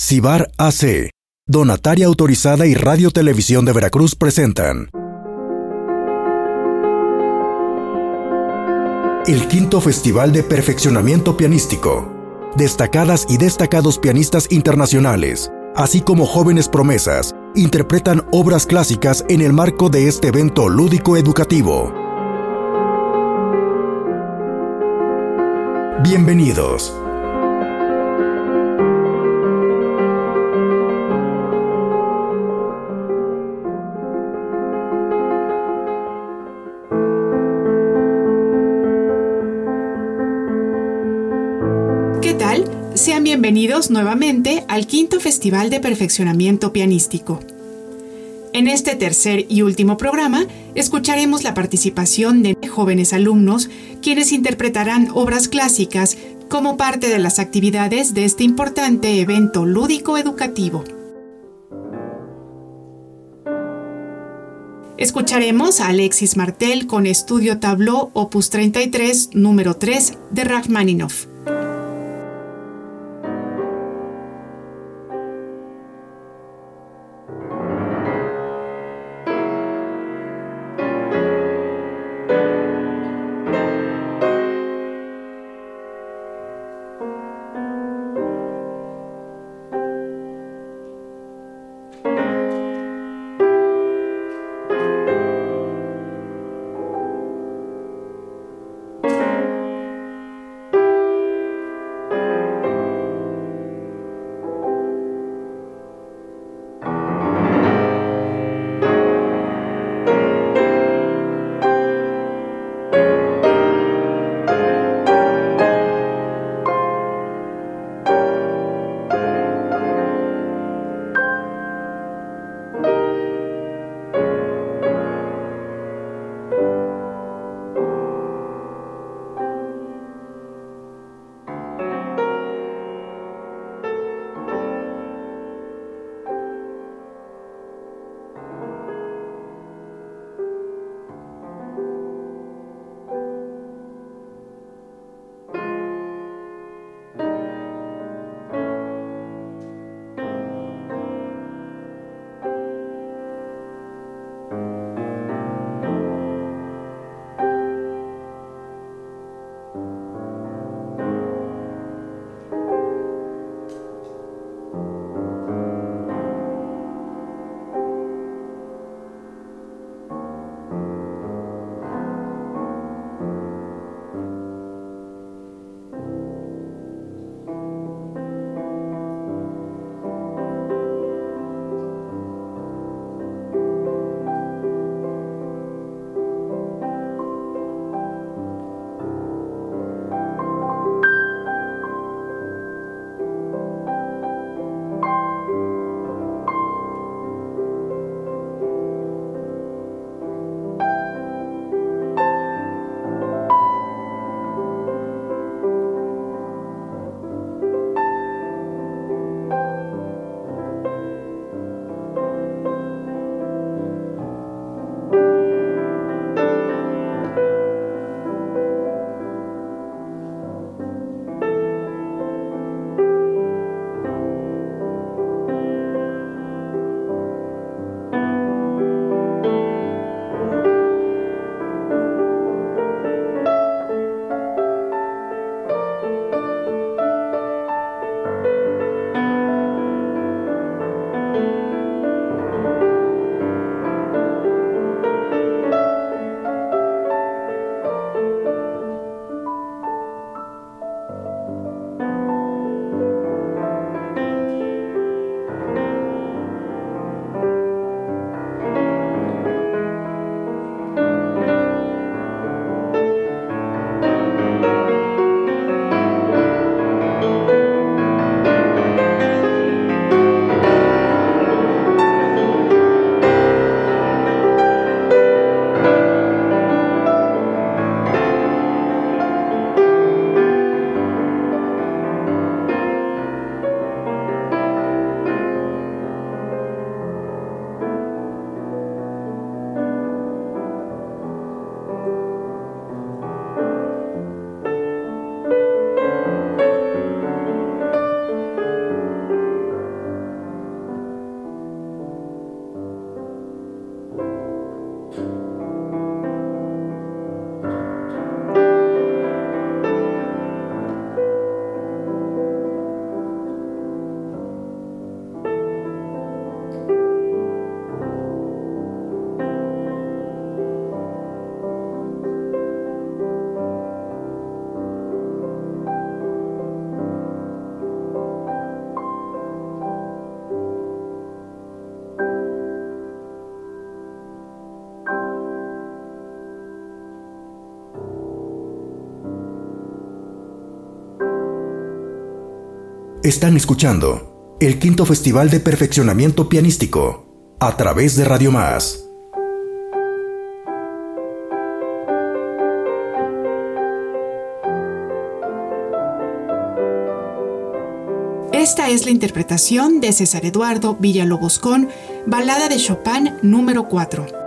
Cibar AC, Donataria Autorizada y Radio Televisión de Veracruz presentan el quinto Festival de Perfeccionamiento Pianístico. Destacadas y destacados pianistas internacionales, así como jóvenes promesas, interpretan obras clásicas en el marco de este evento lúdico educativo. Bienvenidos. Bienvenidos nuevamente al quinto Festival de Perfeccionamiento Pianístico. En este tercer y último programa escucharemos la participación de jóvenes alumnos quienes interpretarán obras clásicas como parte de las actividades de este importante evento lúdico educativo. Escucharemos a Alexis Martel con Estudio Tableau Opus 33, número 3 de Rachmaninoff. Están escuchando el quinto Festival de Perfeccionamiento Pianístico a través de Radio Más. Esta es la interpretación de César Eduardo Villalobos con Balada de Chopin número 4.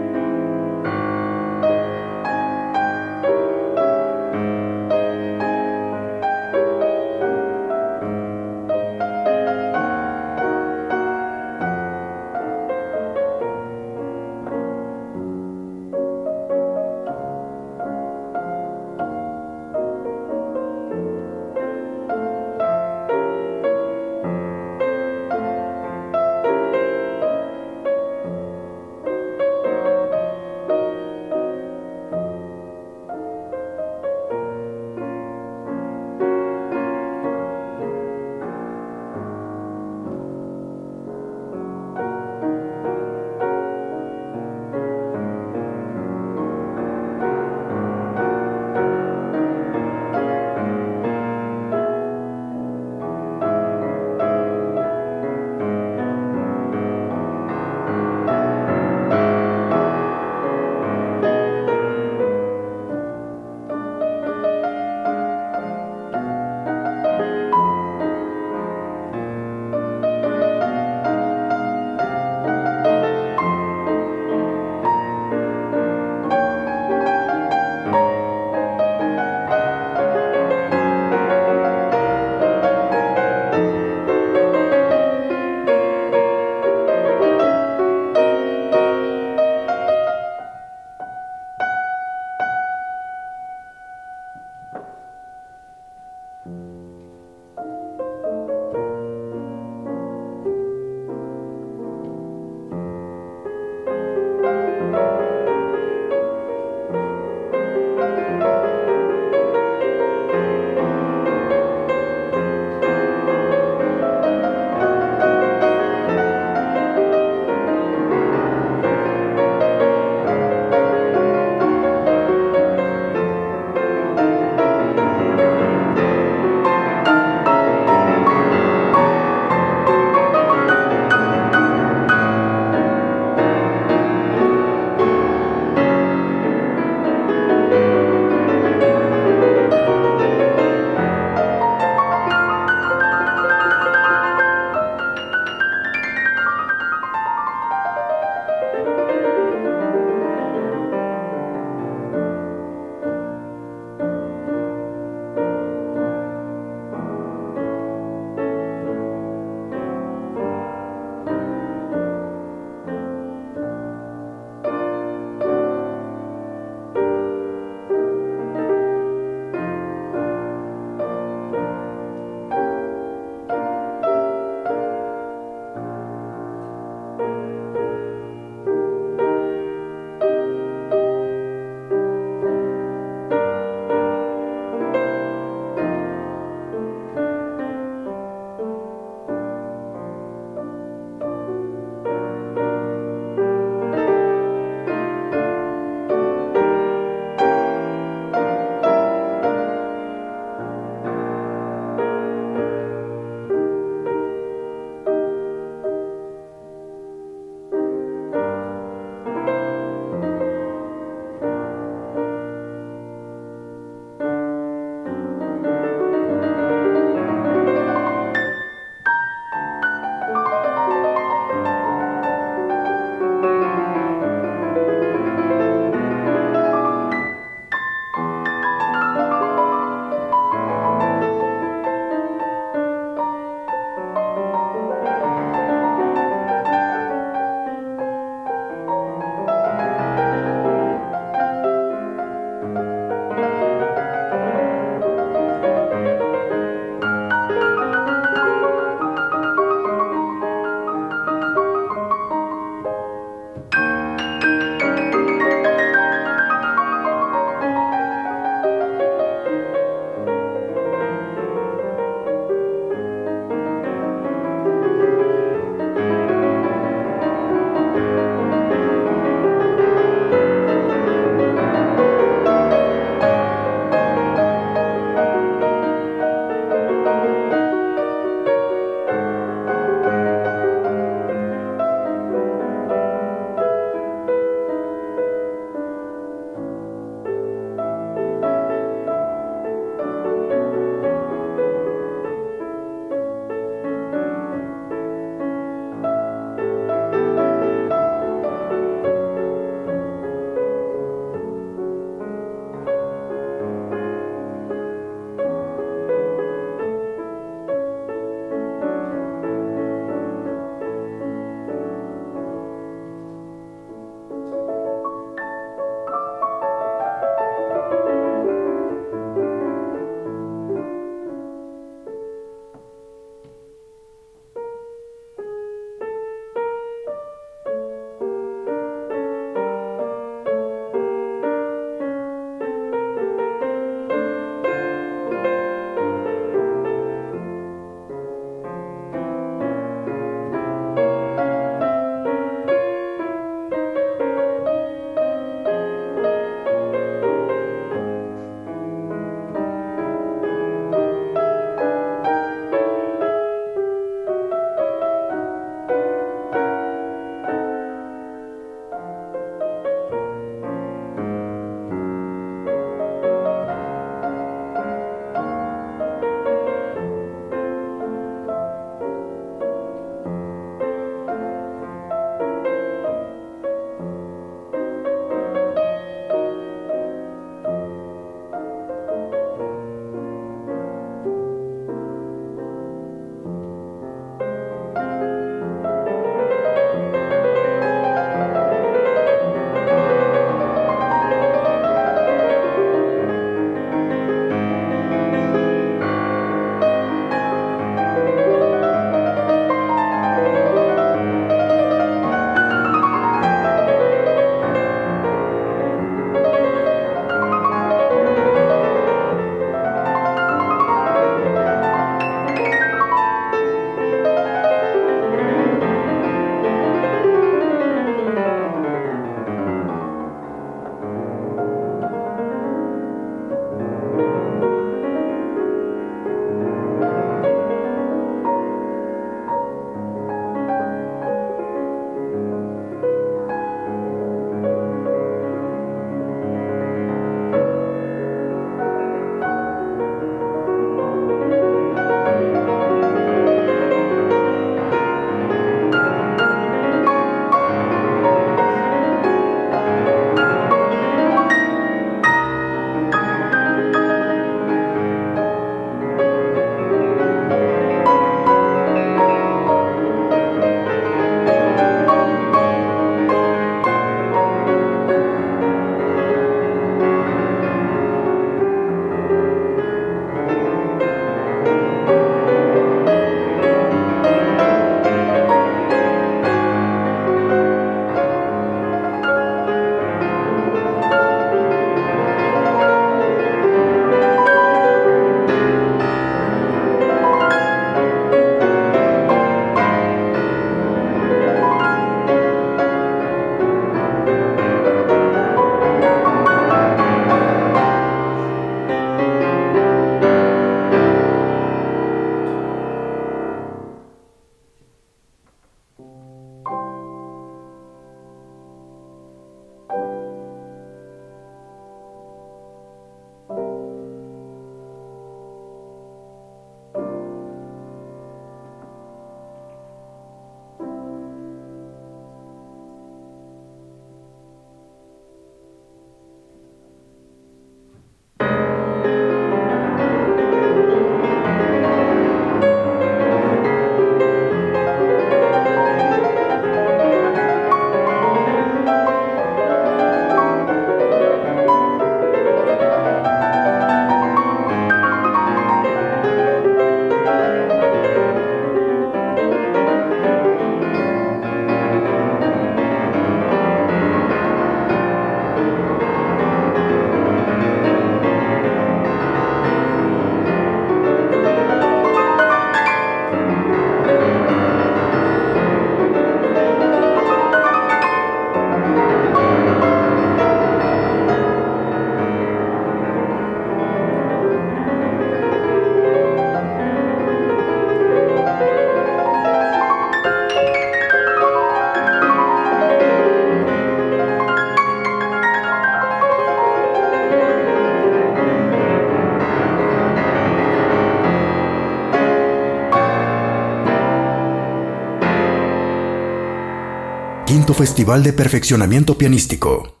Festival de Perfeccionamiento Pianístico.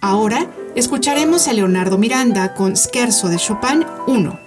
Ahora escucharemos a Leonardo Miranda con Scherzo de Chopin 1.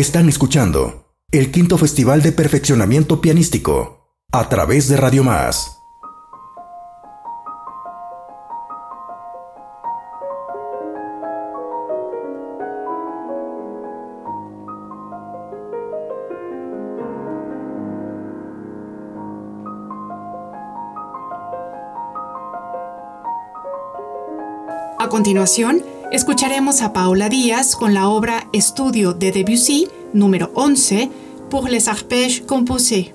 Están escuchando el quinto Festival de Perfeccionamiento Pianístico a través de Radio Más. A continuación, escucharemos a Paula Díaz con la obra Estudio de Debussy número 11 pour les arpèges composés.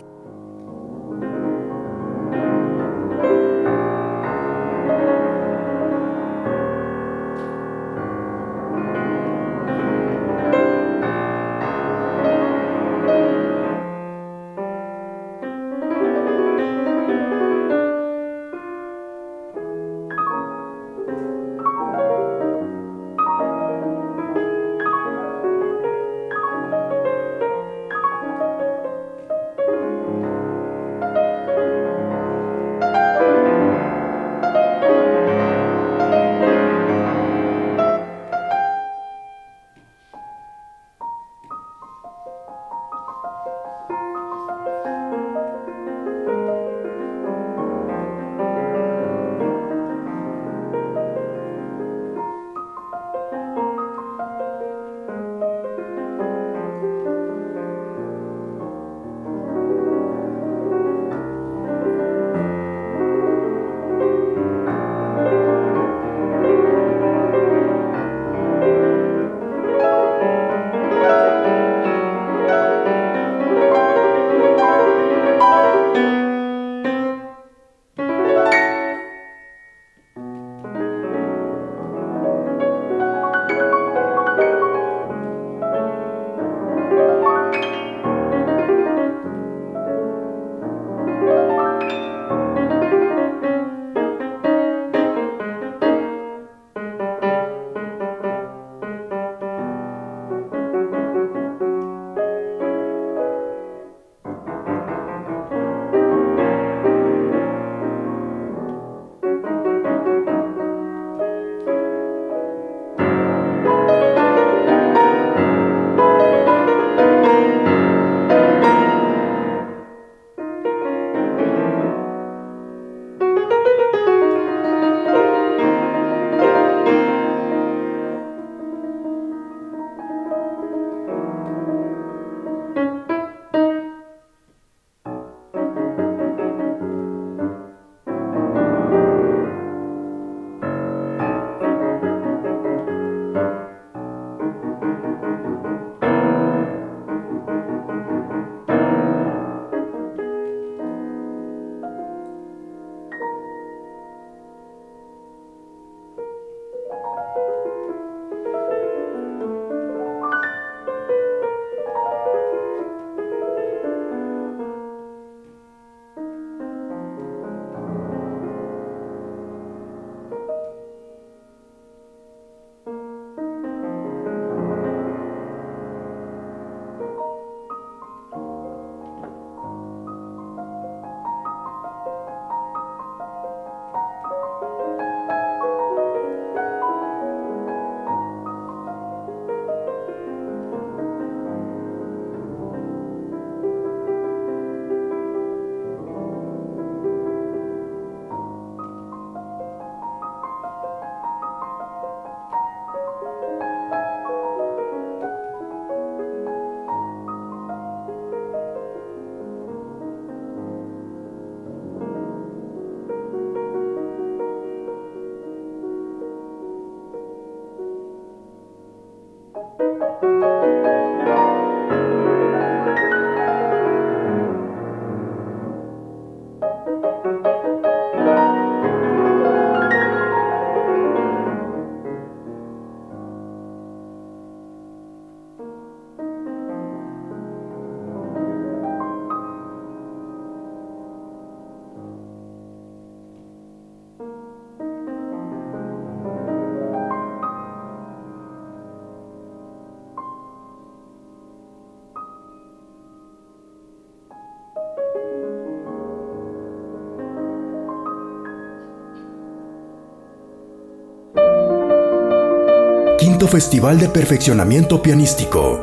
Festival de Perfeccionamiento Pianístico.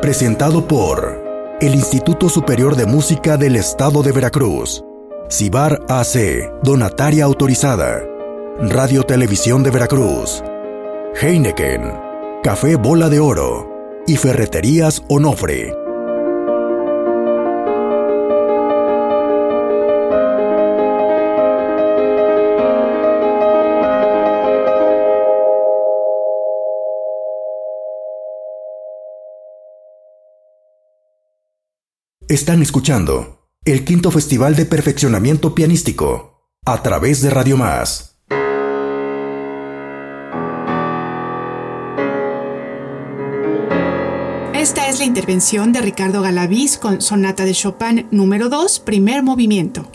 Presentado por el Instituto Superior de Música del Estado de Veracruz. Cibar AC, donataria autorizada. Radio Televisión de Veracruz. Heineken, Café Bola de Oro y Ferreterías Onofre. Están escuchando el quinto Festival de Perfeccionamiento Pianístico a través de Radio Más. Esta es la intervención de Ricardo Galaviz con Sonata de Chopin número 2, primer movimiento.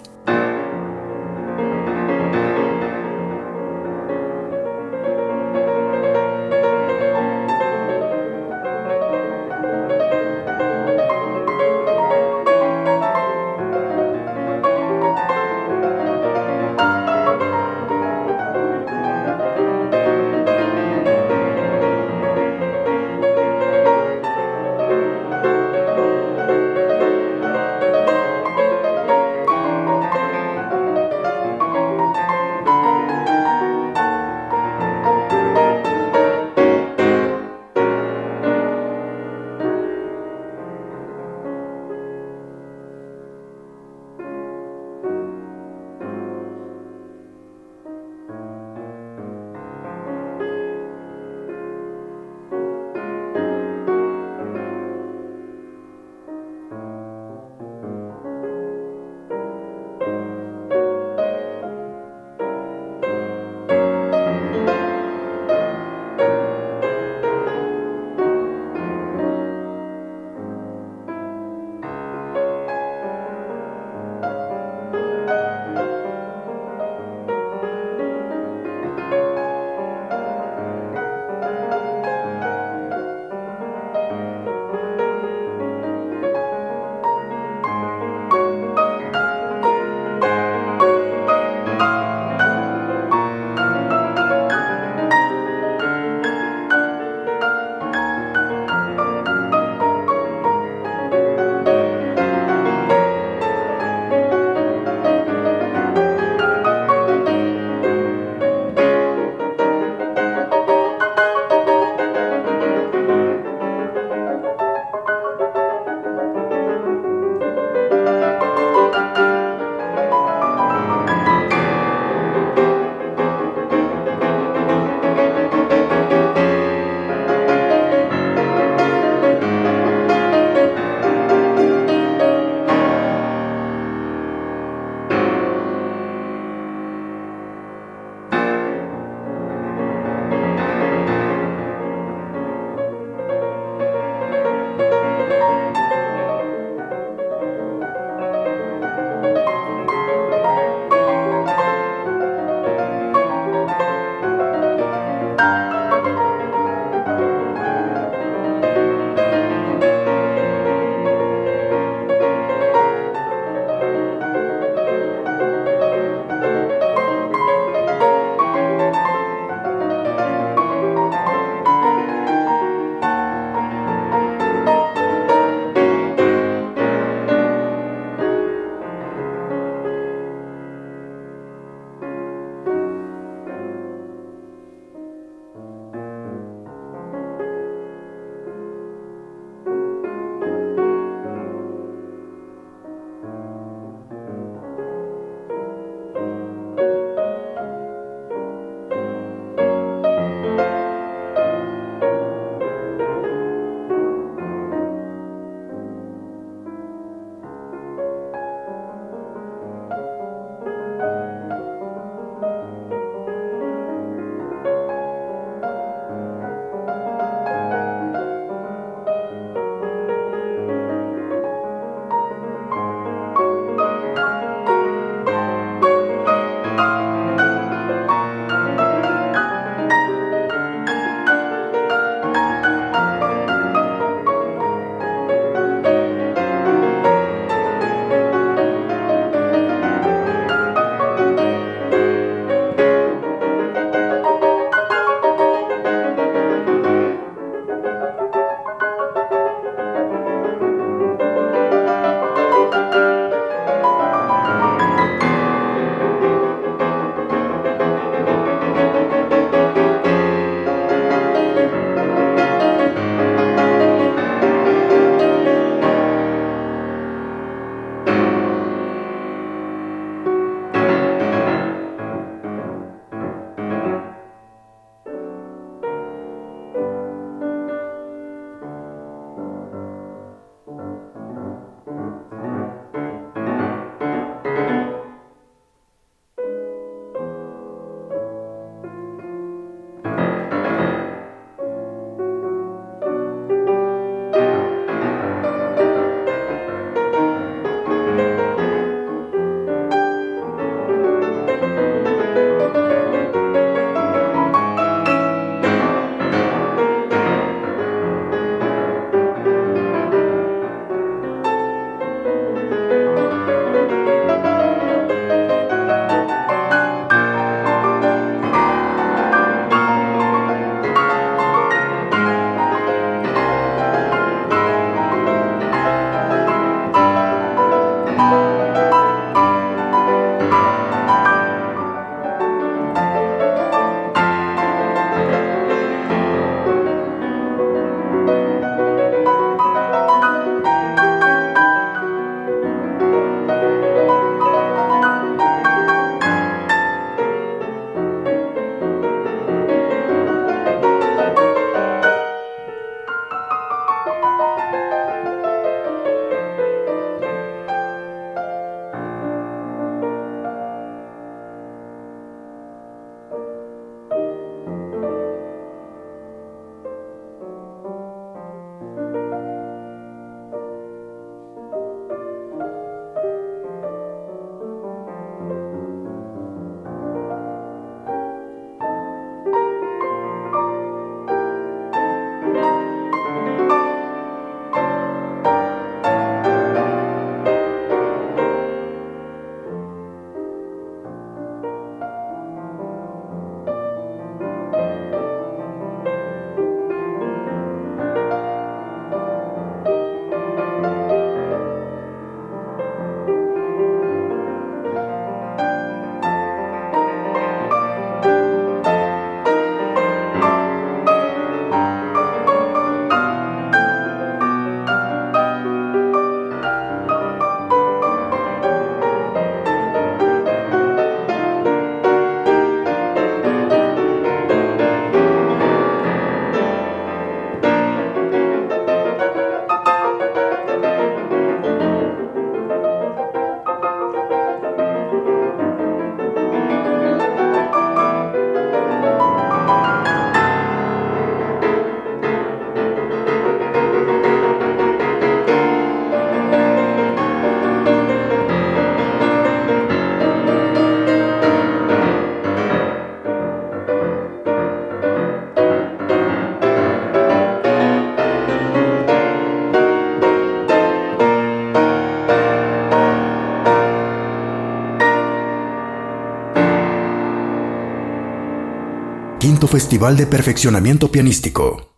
Festival de Perfeccionamiento Pianístico.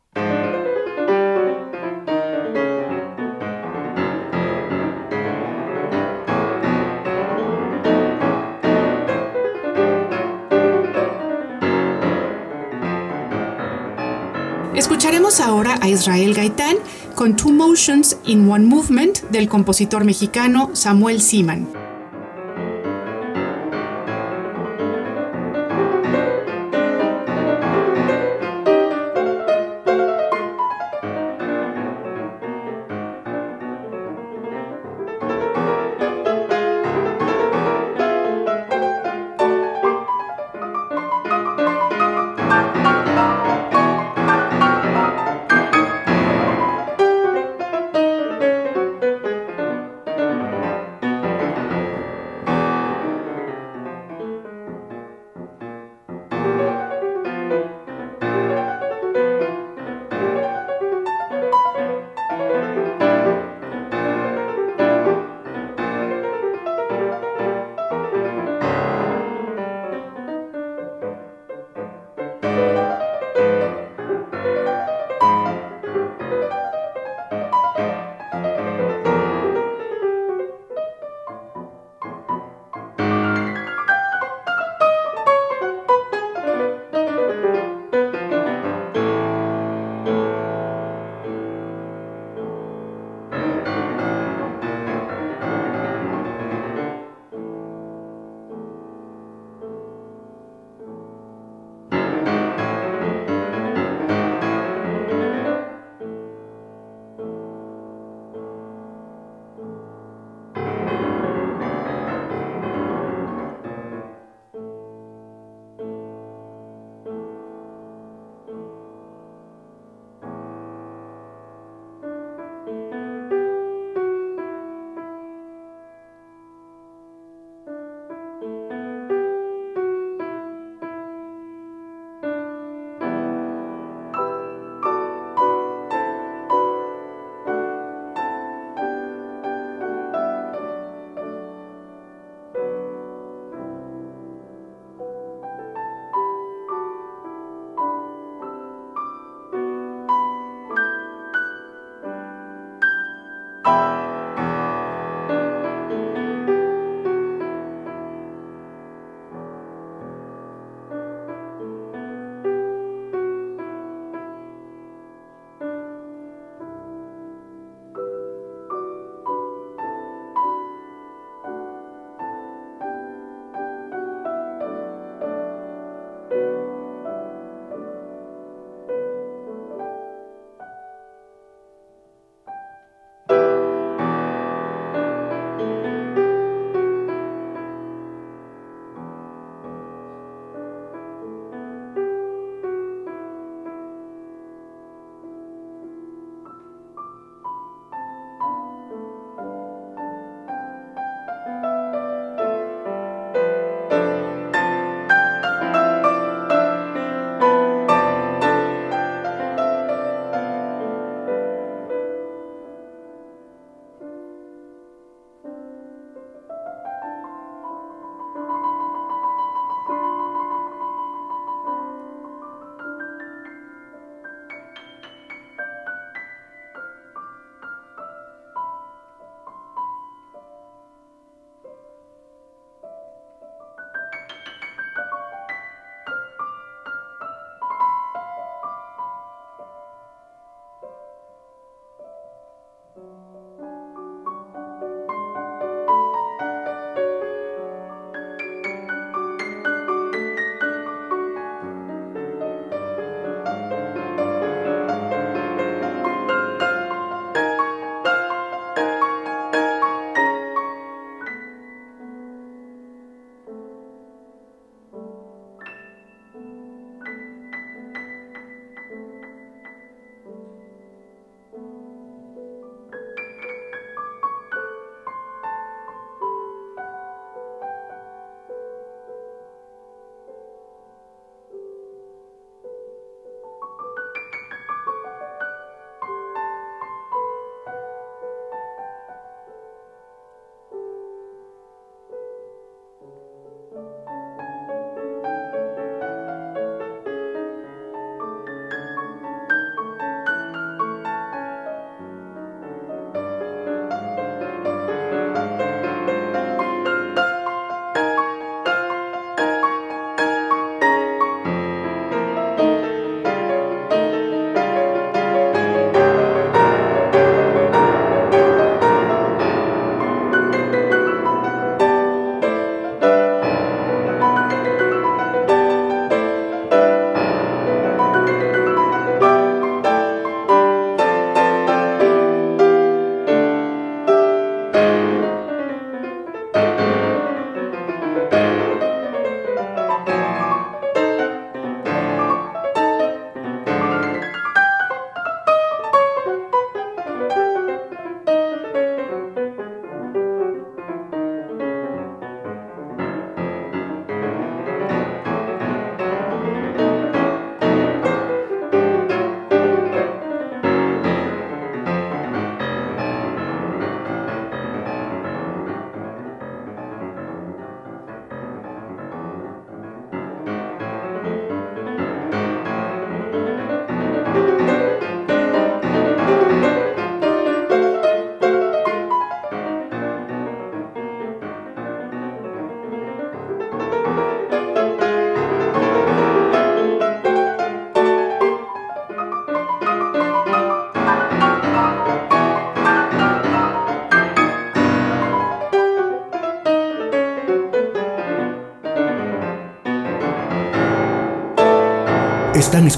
Escucharemos ahora a Israel Gaitán con Two Motions in One Movement del compositor mexicano Samuel Siman.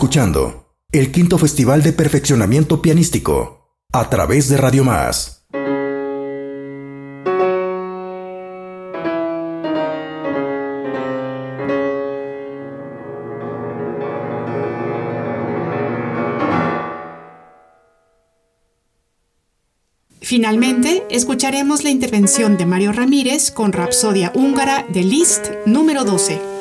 Escuchando el quinto Festival de Perfeccionamiento Pianístico a través de Radio Más. Finalmente, escucharemos la intervención de Mario Ramírez con Rapsodia húngara de Liszt número 12.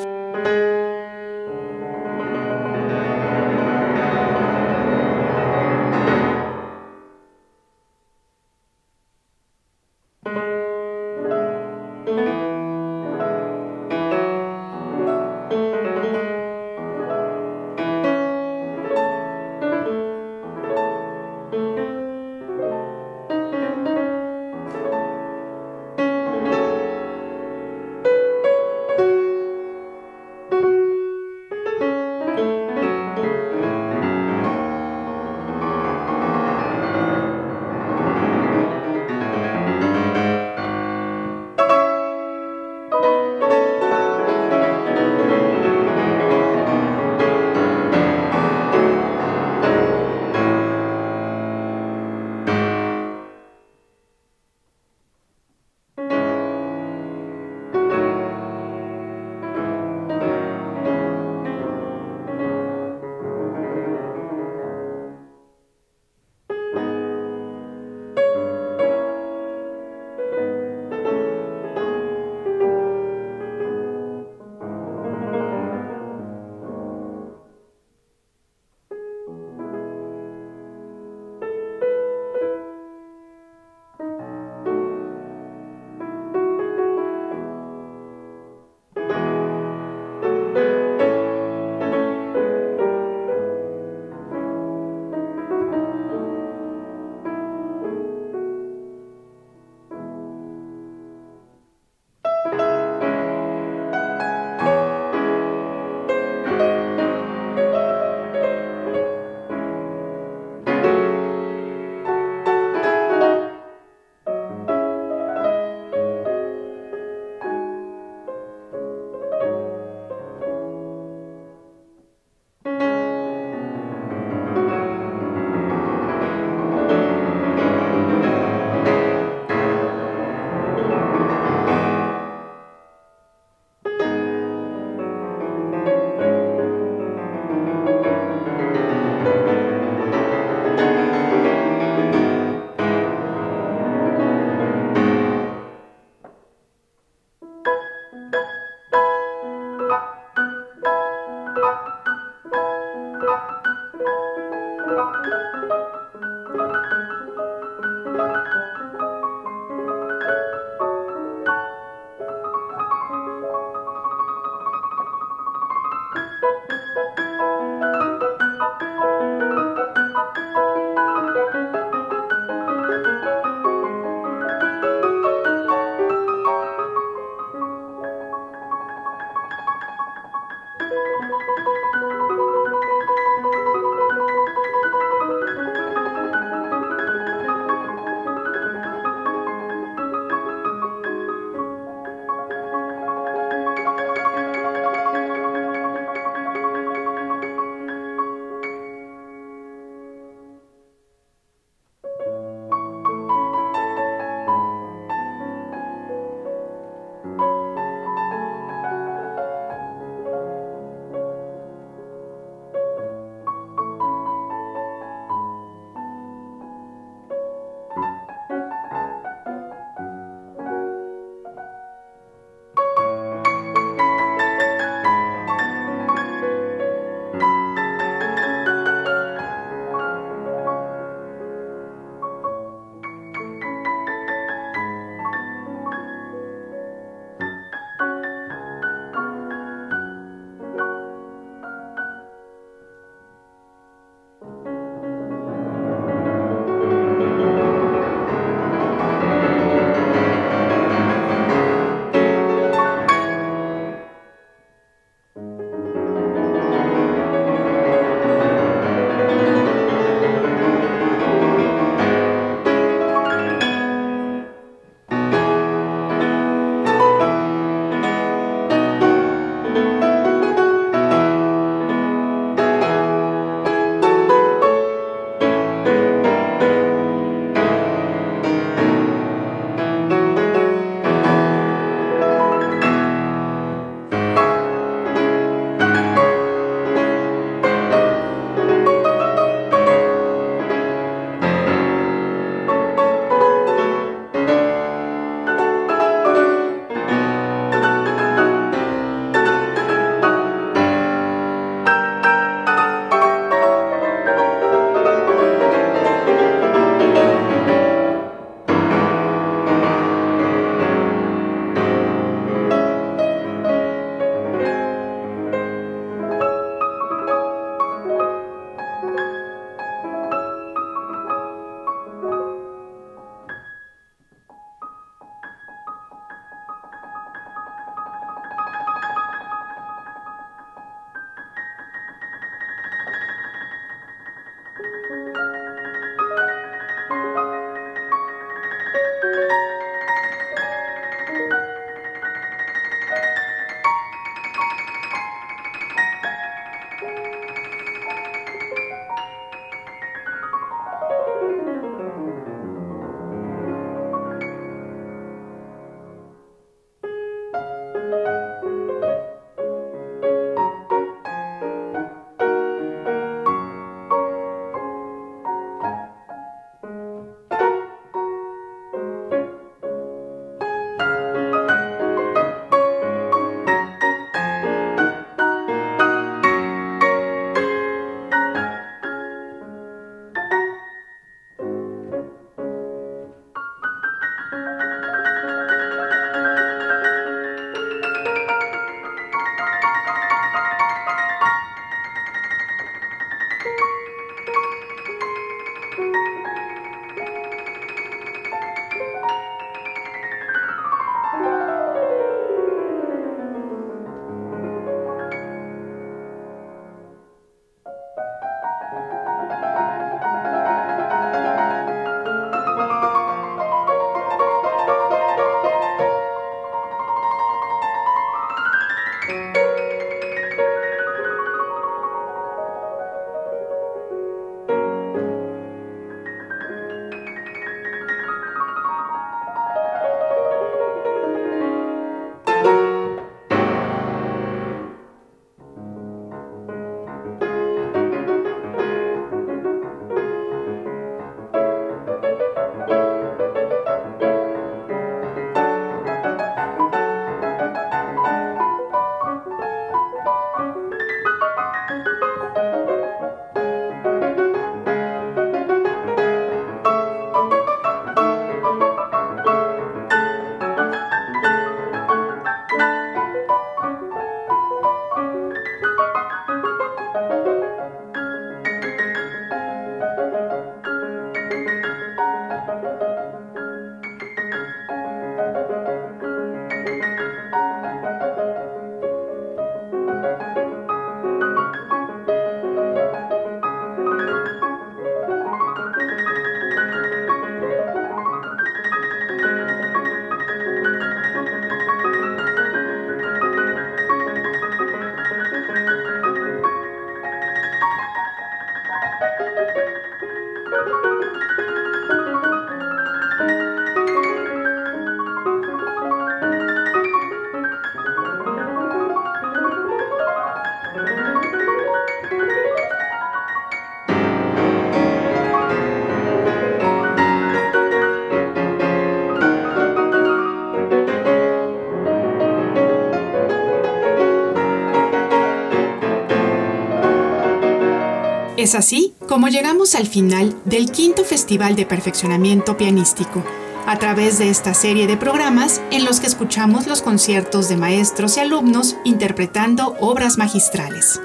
Es así como llegamos al final del quinto Festival de Perfeccionamiento Pianístico, a través de esta serie de programas en los que escuchamos los conciertos de maestros y alumnos interpretando obras magistrales.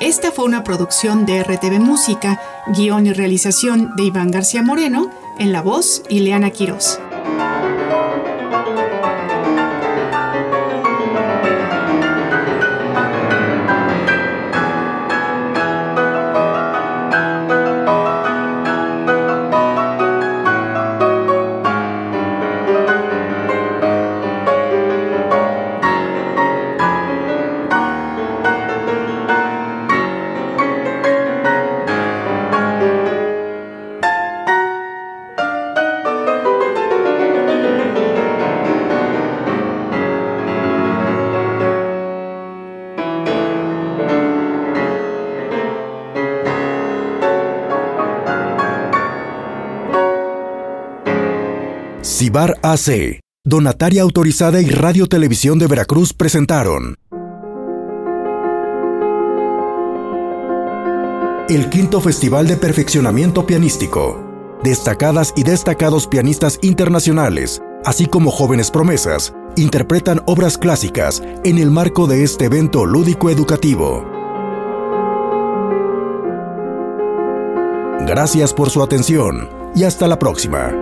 Esta fue una producción de RTV Música, guion y realización de Iván García Moreno, en la voz Ileana Quirós. Cibar AC, Donataria Autorizada y Radio Televisión de Veracruz presentaron el quinto Festival de Perfeccionamiento Pianístico. Destacadas y destacados pianistas internacionales, así como jóvenes promesas, interpretan obras clásicas en el marco de este evento lúdico educativo. Gracias por su atención y hasta la próxima.